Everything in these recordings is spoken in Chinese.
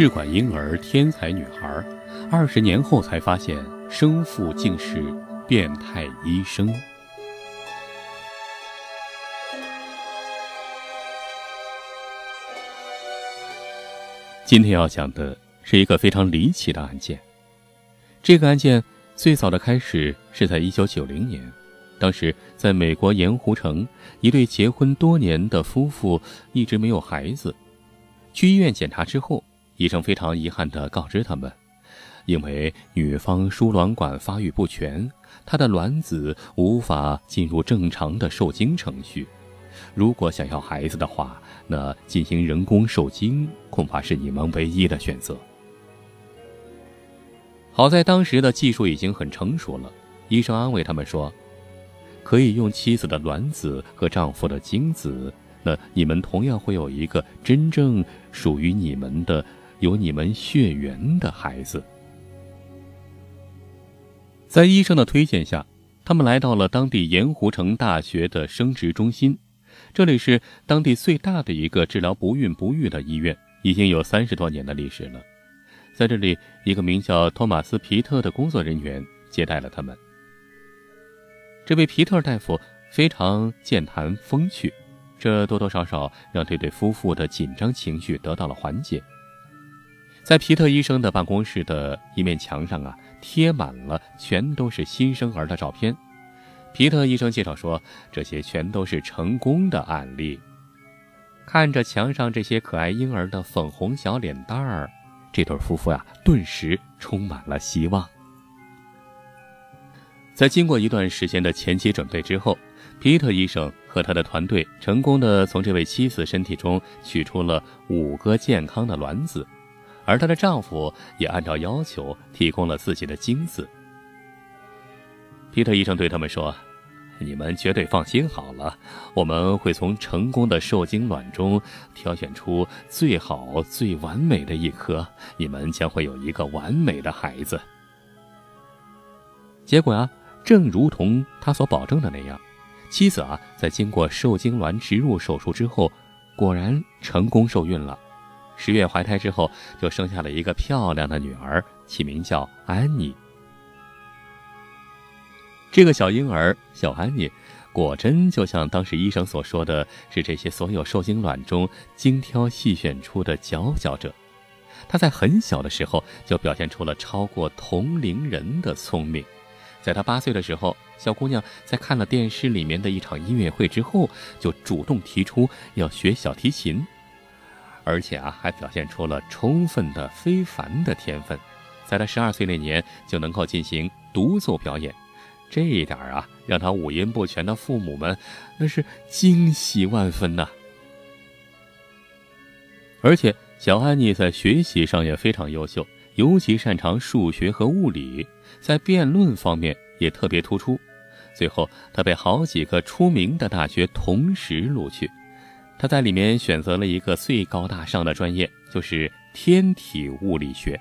试管婴儿天才女孩，二十年后才发现生父竟是变态医生。今天要讲的是一个非常离奇的案件。这个案件最早的开始是在一九九零年，当时在美国盐湖城，一对结婚多年的夫妇一直没有孩子。去医院检查之后，医生非常遗憾地告知他们，因为女方输卵管发育不全，她的卵子无法进入正常的受精程序。如果想要孩子的话，那进行人工受精恐怕是你们唯一的选择。好在当时的技术已经很成熟了，医生安慰他们说，可以用妻子的卵子和丈夫的精子。那你们同样会有一个真正属于你们的、有你们血缘的孩子。在医生的推荐下，他们来到了当地盐湖城大学的生殖中心，这里是当地最大的一个治疗不孕不育的医院，已经有三十多年的历史了。在这里，一个名叫托马斯·皮特的工作人员接待了他们。这位皮特大夫非常健谈风趣。这多多少少让这对夫妇的紧张情绪得到了缓解。在皮特医生的办公室的一面墙上啊，贴满了全都是新生儿的照片。皮特医生介绍说，这些全都是成功的案例。看着墙上这些可爱婴儿的粉红小脸蛋儿，这对夫妇呀，顿时充满了希望。在经过一段时间的前期准备之后。皮特医生和他的团队成功的从这位妻子身体中取出了五个健康的卵子，而她的丈夫也按照要求提供了自己的精子。皮特医生对他们说：“你们绝对放心好了，我们会从成功的受精卵中挑选出最好、最完美的一颗，你们将会有一个完美的孩子。”结果啊，正如同他所保证的那样。妻子啊，在经过受精卵植入手术之后，果然成功受孕了。十月怀胎之后，就生下了一个漂亮的女儿，起名叫安妮。这个小婴儿小安妮，果真就像当时医生所说的，是这些所有受精卵中精挑细选出的佼佼者。她在很小的时候就表现出了超过同龄人的聪明。在她八岁的时候。小姑娘在看了电视里面的一场音乐会之后，就主动提出要学小提琴，而且啊，还表现出了充分的非凡的天分，在他十二岁那年就能够进行独奏表演，这一点啊，让他五音不全的父母们那是惊喜万分呐。而且小安妮在学习上也非常优秀，尤其擅长数学和物理，在辩论方面也特别突出。最后，他被好几个出名的大学同时录取。他在里面选择了一个最高大上的专业，就是天体物理学。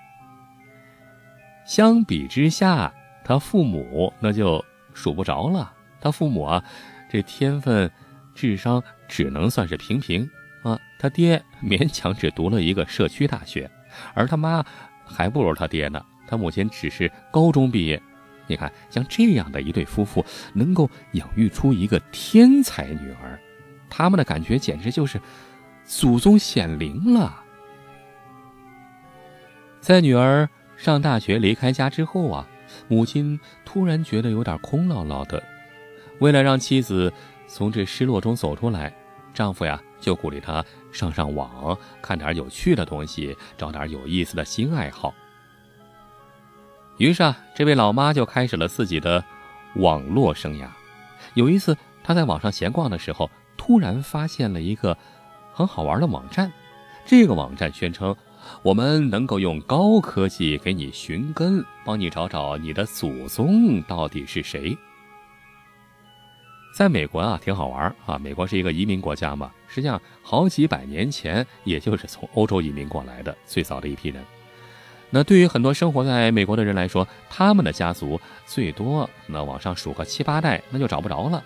相比之下，他父母那就数不着了。他父母啊，这天分、智商只能算是平平啊。他爹 勉强只读了一个社区大学，而他妈还不如他爹呢。他母亲只是高中毕业。你看，像这样的一对夫妇能够养育出一个天才女儿，他们的感觉简直就是祖宗显灵了。在女儿上大学离开家之后啊，母亲突然觉得有点空落落的。为了让妻子从这失落中走出来，丈夫呀就鼓励她上上网，看点有趣的东西，找点有意思的新爱好。于是啊，这位老妈就开始了自己的网络生涯。有一次，她在网上闲逛的时候，突然发现了一个很好玩的网站。这个网站宣称，我们能够用高科技给你寻根，帮你找找你的祖宗到底是谁。在美国啊，挺好玩啊。美国是一个移民国家嘛，实际上好几百年前，也就是从欧洲移民过来的最早的一批人。那对于很多生活在美国的人来说，他们的家族最多那往上数个七八代，那就找不着了。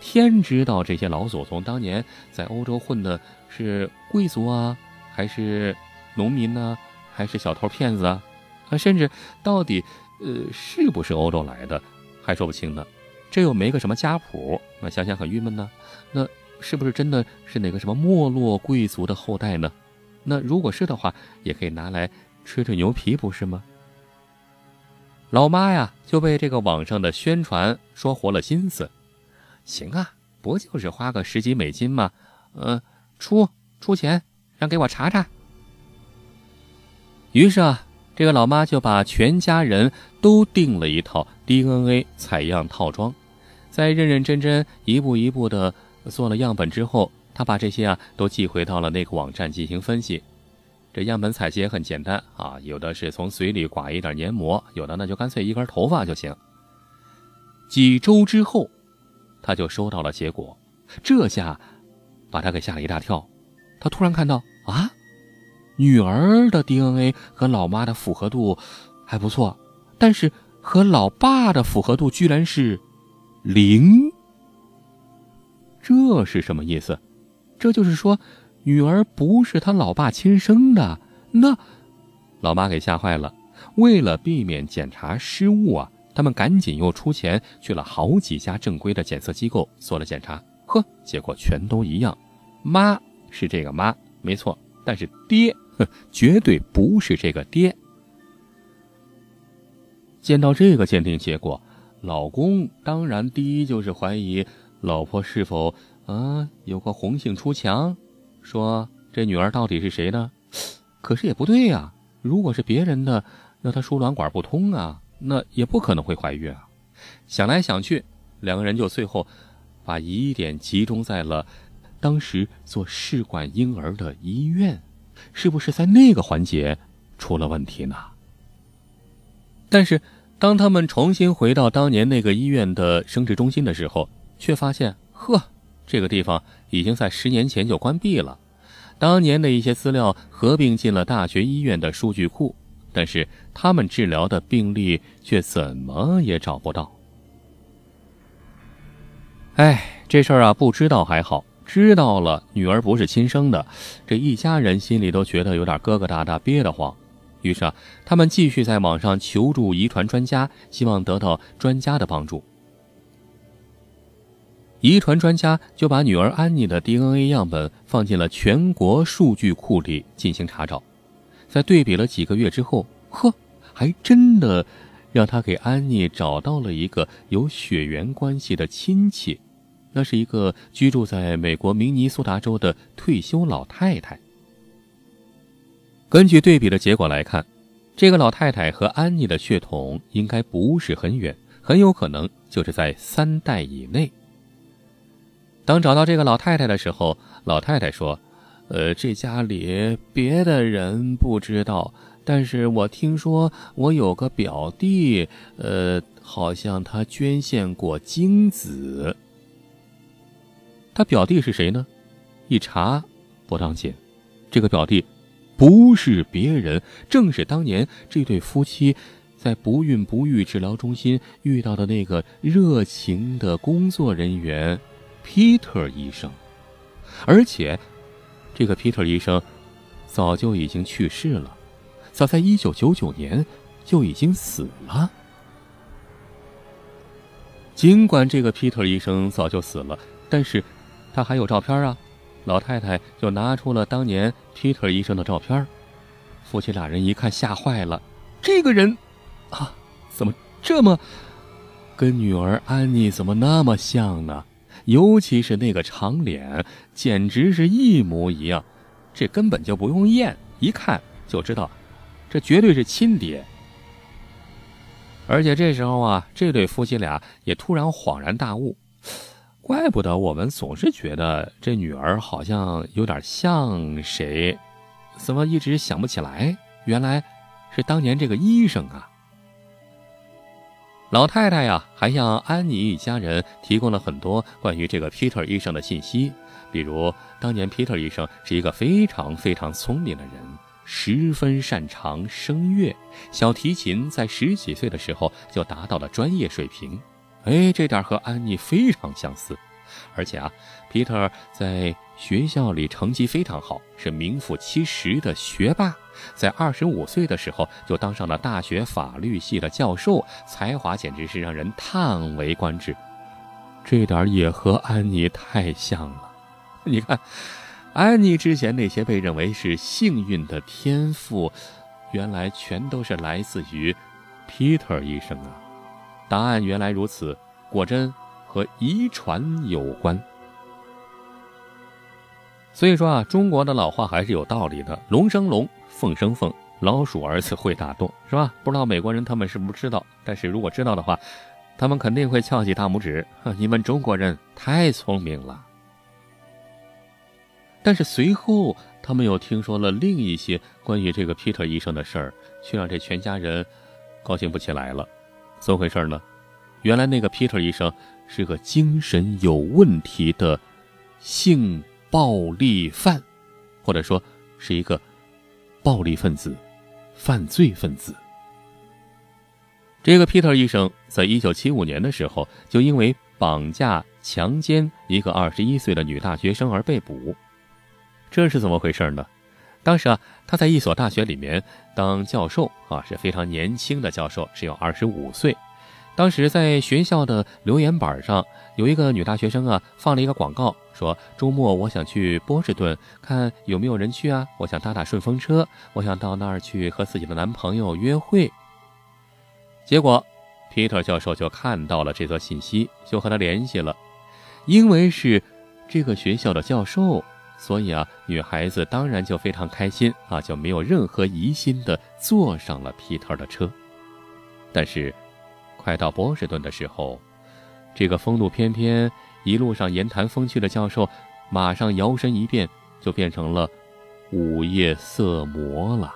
天知道这些老祖宗当年在欧洲混的是贵族啊，还是农民呢，还是小偷骗子啊？啊，甚至到底呃是不是欧洲来的，还说不清呢。这又没个什么家谱，那想想很郁闷呢。那是不是真的是哪个什么没落贵族的后代呢？那如果是的话，也可以拿来吹吹牛皮，不是吗？老妈呀，就被这个网上的宣传说活了心思。行啊，不就是花个十几美金吗？嗯，出出钱，让给我查查。于是啊，这个老妈就把全家人都订了一套 DNA 采样套装，在认认真真一步一步的做了样本之后，她把这些啊都寄回到了那个网站进行分析。这样本采集也很简单啊，有的是从嘴里刮一点黏膜，有的呢就干脆一根头发就行。几周之后，他就收到了结果，这下把他给吓了一大跳。他突然看到啊，女儿的 DNA 和老妈的符合度还不错，但是和老爸的符合度居然是零。这是什么意思？这就是说。女儿不是他老爸亲生的，那老妈给吓坏了。为了避免检查失误啊，他们赶紧又出钱去了好几家正规的检测机构做了检查。呵，结果全都一样，妈是这个妈没错，但是爹，哼，绝对不是这个爹。见到这个鉴定结果，老公当然第一就是怀疑老婆是否啊有个红杏出墙。说这女儿到底是谁呢？可是也不对呀，如果是别人的，那她输卵管不通啊，那也不可能会怀孕啊。想来想去，两个人就最后把疑点集中在了当时做试管婴儿的医院，是不是在那个环节出了问题呢？但是当他们重新回到当年那个医院的生殖中心的时候，却发现，呵。这个地方已经在十年前就关闭了，当年的一些资料合并进了大学医院的数据库，但是他们治疗的病例却怎么也找不到。哎，这事儿啊，不知道还好，知道了，女儿不是亲生的，这一家人心里都觉得有点疙疙瘩瘩，憋得慌。于是啊，他们继续在网上求助遗传专家，希望得到专家的帮助。遗传专家就把女儿安妮的 DNA 样本放进了全国数据库里进行查找，在对比了几个月之后，呵，还真的让他给安妮找到了一个有血缘关系的亲戚，那是一个居住在美国明尼苏达州的退休老太太。根据对比的结果来看，这个老太太和安妮的血统应该不是很远，很有可能就是在三代以内。当找到这个老太太的时候，老太太说：“呃，这家里别的人不知道，但是我听说我有个表弟，呃，好像他捐献过精子。他表弟是谁呢？一查不当紧，这个表弟不是别人，正是当年这对夫妻在不孕不育治疗中心遇到的那个热情的工作人员。”皮特医生，而且，这个皮特医生早就已经去世了，早在一九九九年就已经死了。尽管这个皮特医生早就死了，但是他还有照片啊！老太太就拿出了当年皮特医生的照片，夫妻俩人一看吓坏了，这个人啊，怎么这么跟女儿安妮怎么那么像呢？尤其是那个长脸，简直是一模一样，这根本就不用验，一看就知道，这绝对是亲爹。而且这时候啊，这对夫妻俩也突然恍然大悟，怪不得我们总是觉得这女儿好像有点像谁，怎么一直想不起来？原来是当年这个医生啊。老太太呀，还向安妮一家人提供了很多关于这个 Peter 医生的信息，比如当年 Peter 医生是一个非常非常聪明的人，十分擅长声乐，小提琴在十几岁的时候就达到了专业水平。哎，这点和安妮非常相似。而且啊，皮特在学校里成绩非常好，是名副其实的学霸。在二十五岁的时候就当上了大学法律系的教授，才华简直是让人叹为观止。这点也和安妮太像了。你看，安妮之前那些被认为是幸运的天赋，原来全都是来自于 Peter 医生啊。答案原来如此，果真和遗传有关。所以说啊，中国的老话还是有道理的：龙生龙，凤生凤，老鼠儿子会打洞，是吧？不知道美国人他们是不是知道？但是如果知道的话，他们肯定会翘起大拇指。你们中国人太聪明了。但是随后，他们又听说了另一些关于这个 Peter 医生的事儿，却让这全家人高兴不起来了。怎么回事呢？原来那个 Peter 医生是个精神有问题的性暴力犯，或者说是一个暴力分子、犯罪分子。这个 Peter 医生在一九七五年的时候，就因为绑架、强奸一个二十一岁的女大学生而被捕。这是怎么回事呢？当时啊，他在一所大学里面当教授啊，是非常年轻的教授，只有二十五岁。当时在学校的留言板上，有一个女大学生啊，放了一个广告，说周末我想去波士顿，看有没有人去啊？我想搭搭顺风车，我想到那儿去和自己的男朋友约会。结果，皮特教授就看到了这则信息，就和他联系了，因为是这个学校的教授。所以啊，女孩子当然就非常开心啊，就没有任何疑心的坐上了皮特的车。但是，快到波士顿的时候，这个风度翩翩、一路上言谈风趣的教授，马上摇身一变，就变成了午夜色魔了。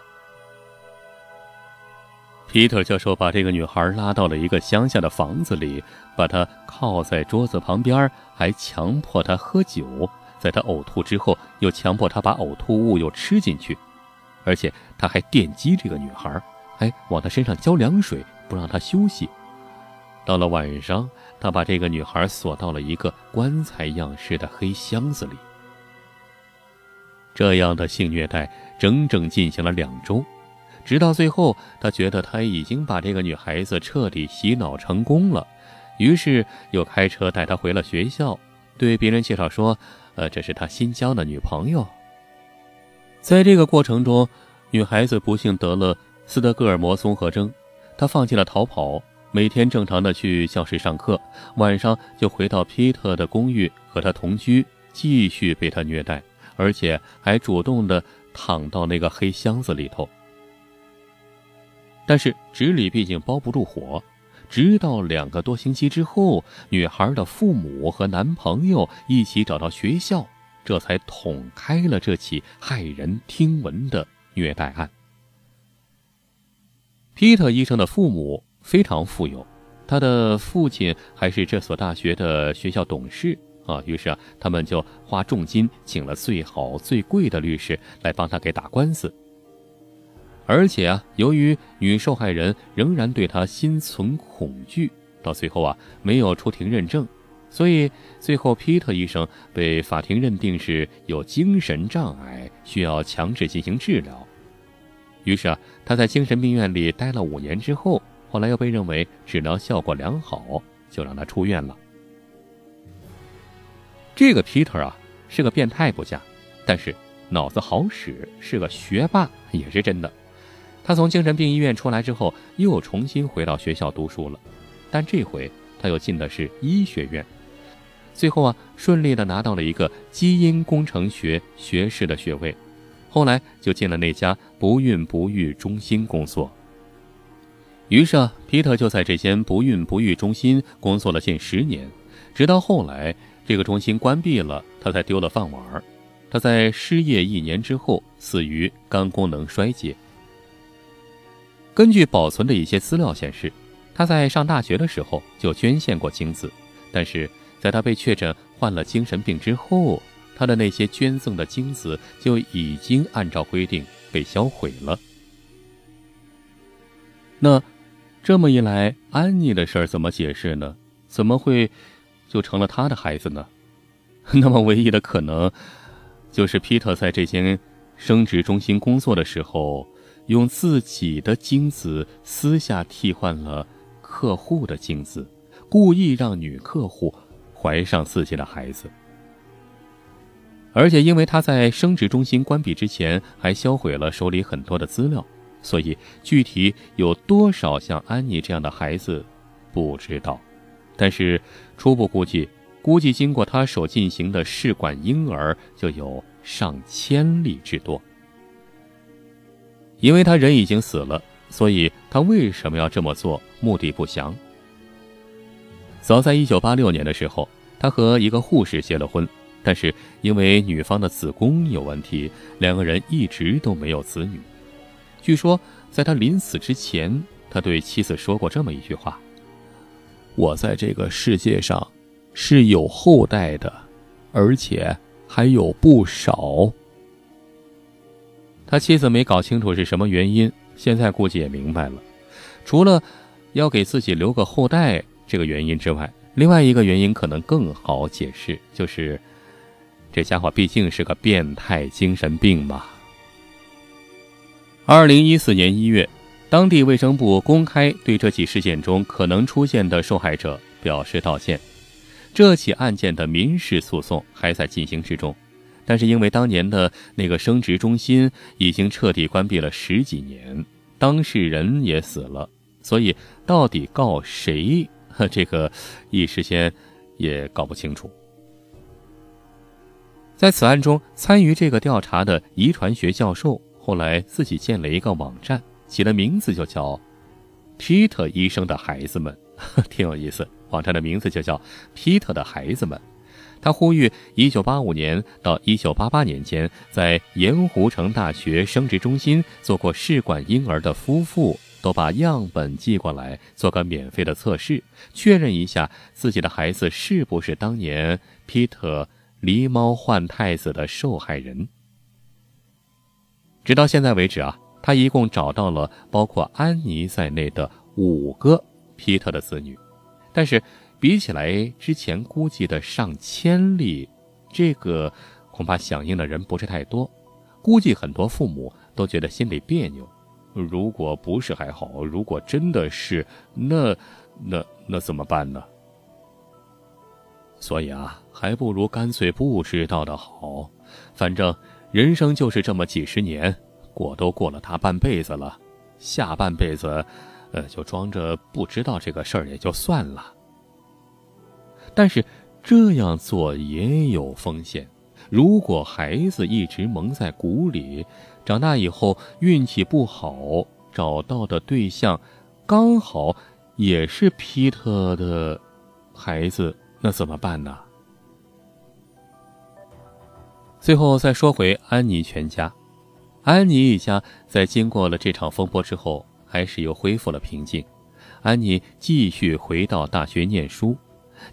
皮特教授把这个女孩拉到了一个乡下的房子里，把她靠在桌子旁边，还强迫她喝酒。在她呕吐之后，又强迫她把呕吐物又吃进去，而且他还电击这个女孩，还往她身上浇凉水，不让她休息。到了晚上，他把这个女孩锁到了一个棺材样式的黑箱子里。这样的性虐待整整进行了两周，直到最后，他觉得他已经把这个女孩子彻底洗脑成功了，于是又开车带她回了学校，对别人介绍说。呃，这是他新交的女朋友。在这个过程中，女孩子不幸得了斯德哥尔摩综合征，她放弃了逃跑，每天正常的去教室上课，晚上就回到皮特的公寓和他同居，继续被他虐待，而且还主动的躺到那个黑箱子里头。但是纸里毕竟包不住火。直到两个多星期之后，女孩的父母和男朋友一起找到学校，这才捅开了这起骇人听闻的虐待案。皮特医生的父母非常富有，他的父亲还是这所大学的学校董事啊。于是啊，他们就花重金请了最好最贵的律师来帮他给打官司。而且啊，由于女受害人仍然对他心存恐惧，到最后啊没有出庭认证，所以最后皮特医生被法庭认定是有精神障碍，需要强制进行治疗。于是啊，他在精神病院里待了五年之后，后来又被认为治疗效果良好，就让他出院了。这个皮特啊是个变态不假，但是脑子好使，是个学霸也是真的。他从精神病医院出来之后，又重新回到学校读书了，但这回他又进的是医学院，最后啊，顺利的拿到了一个基因工程学学士的学位，后来就进了那家不孕不育中心工作。于是啊，皮特就在这间不孕不育中心工作了近十年，直到后来这个中心关闭了，他才丢了饭碗。他在失业一年之后，死于肝功能衰竭。根据保存的一些资料显示，他在上大学的时候就捐献过精子，但是在他被确诊患了精神病之后，他的那些捐赠的精子就已经按照规定被销毁了。那这么一来，安妮的事儿怎么解释呢？怎么会就成了他的孩子呢？那么唯一的可能，就是皮特在这间生殖中心工作的时候，用自己的精子私下替换了客户的精子，故意让女客户怀上自己的孩子。而且，因为他在生殖中心关闭之前还销毁了手里很多的资料，所以具体有多少像安妮这样的孩子，不知道。但是初步估计，估计经过他手进行的试管婴儿就有上千例之多。因为他人已经死了，所以他为什么要这么做，目的不详。早在一九八六年的时候，他和一个护士结了婚。但是因为女方的子宫有问题，两个人一直都没有子女。据说在他临死之前，他对妻子说过这么一句话：“我在这个世界上是有后代的，而且还有不少。”他妻子没搞清楚是什么原因，现在估计也明白了。除了要给自己留个后代这个原因之外，另外一个原因可能更好解释，就是。这家伙毕竟是个变态精神病嘛。二零一四年一月，当地卫生部公开对这起事件中可能出现的受害者表示道歉。这起案件的民事诉讼还在进行之中，但是因为当年的那个生殖中心已经彻底关闭了十几年，当事人也死了，所以到底告谁，这个一时间也搞不清楚。在此案中，参与这个调查的遗传学教授后来自己建了一个网站，起了名字就叫“皮特医生的孩子们”，挺有意思。网站的名字就叫“皮特的孩子们”。他呼吁1985年到1988年间在盐湖城大学生殖中心做过试管婴儿的夫妇，都把样本寄过来，做个免费的测试，确认一下自己的孩子是不是当年皮特。狸猫换太子的受害人，直到现在为止啊，他一共找到了包括安妮在内的五个皮特的子女，但是比起来之前估计的上千例，这个恐怕响应的人不是太多，估计很多父母都觉得心里别扭。如果不是还好，如果真的是，那那那怎么办呢？所以啊，还不如干脆不知道的好。反正人生就是这么几十年，过都过了大半辈子了，下半辈子，呃，就装着不知道这个事儿也就算了。但是这样做也有风险，如果孩子一直蒙在鼓里，长大以后运气不好，找到的对象刚好也是皮特的孩子。那怎么办呢？最后再说回安妮全家，安妮一家在经过了这场风波之后，还是又恢复了平静。安妮继续回到大学念书，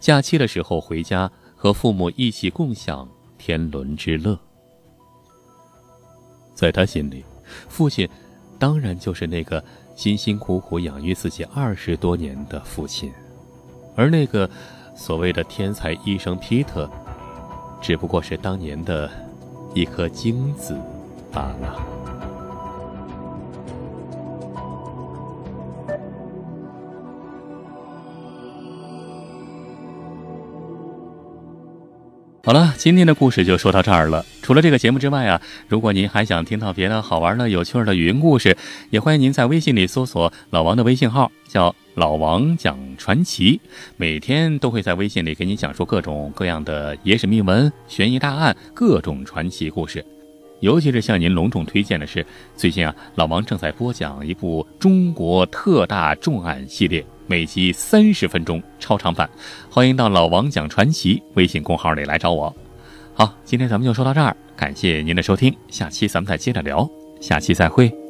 假期的时候回家和父母一起共享天伦之乐。在他心里，父亲当然就是那个辛辛苦苦养育自己二十多年的父亲，而那个。所谓的天才医生皮特，只不过是当年的一颗精子罢了。好了，今天的故事就说到这儿了。除了这个节目之外啊，如果您还想听到别的好玩的、有趣的语音故事，也欢迎您在微信里搜索老王的微信号，叫老王讲传奇，每天都会在微信里给你讲述各种各样的野史秘闻、悬疑大案、各种传奇故事。尤其是向您隆重推荐的是，最近啊，老王正在播讲一部中国特大重案系列，每集三十分钟超长版，欢迎到老王讲传奇微信公号里来找我。好，今天咱们就说到这儿，感谢您的收听，下期咱们再接着聊，下期再会。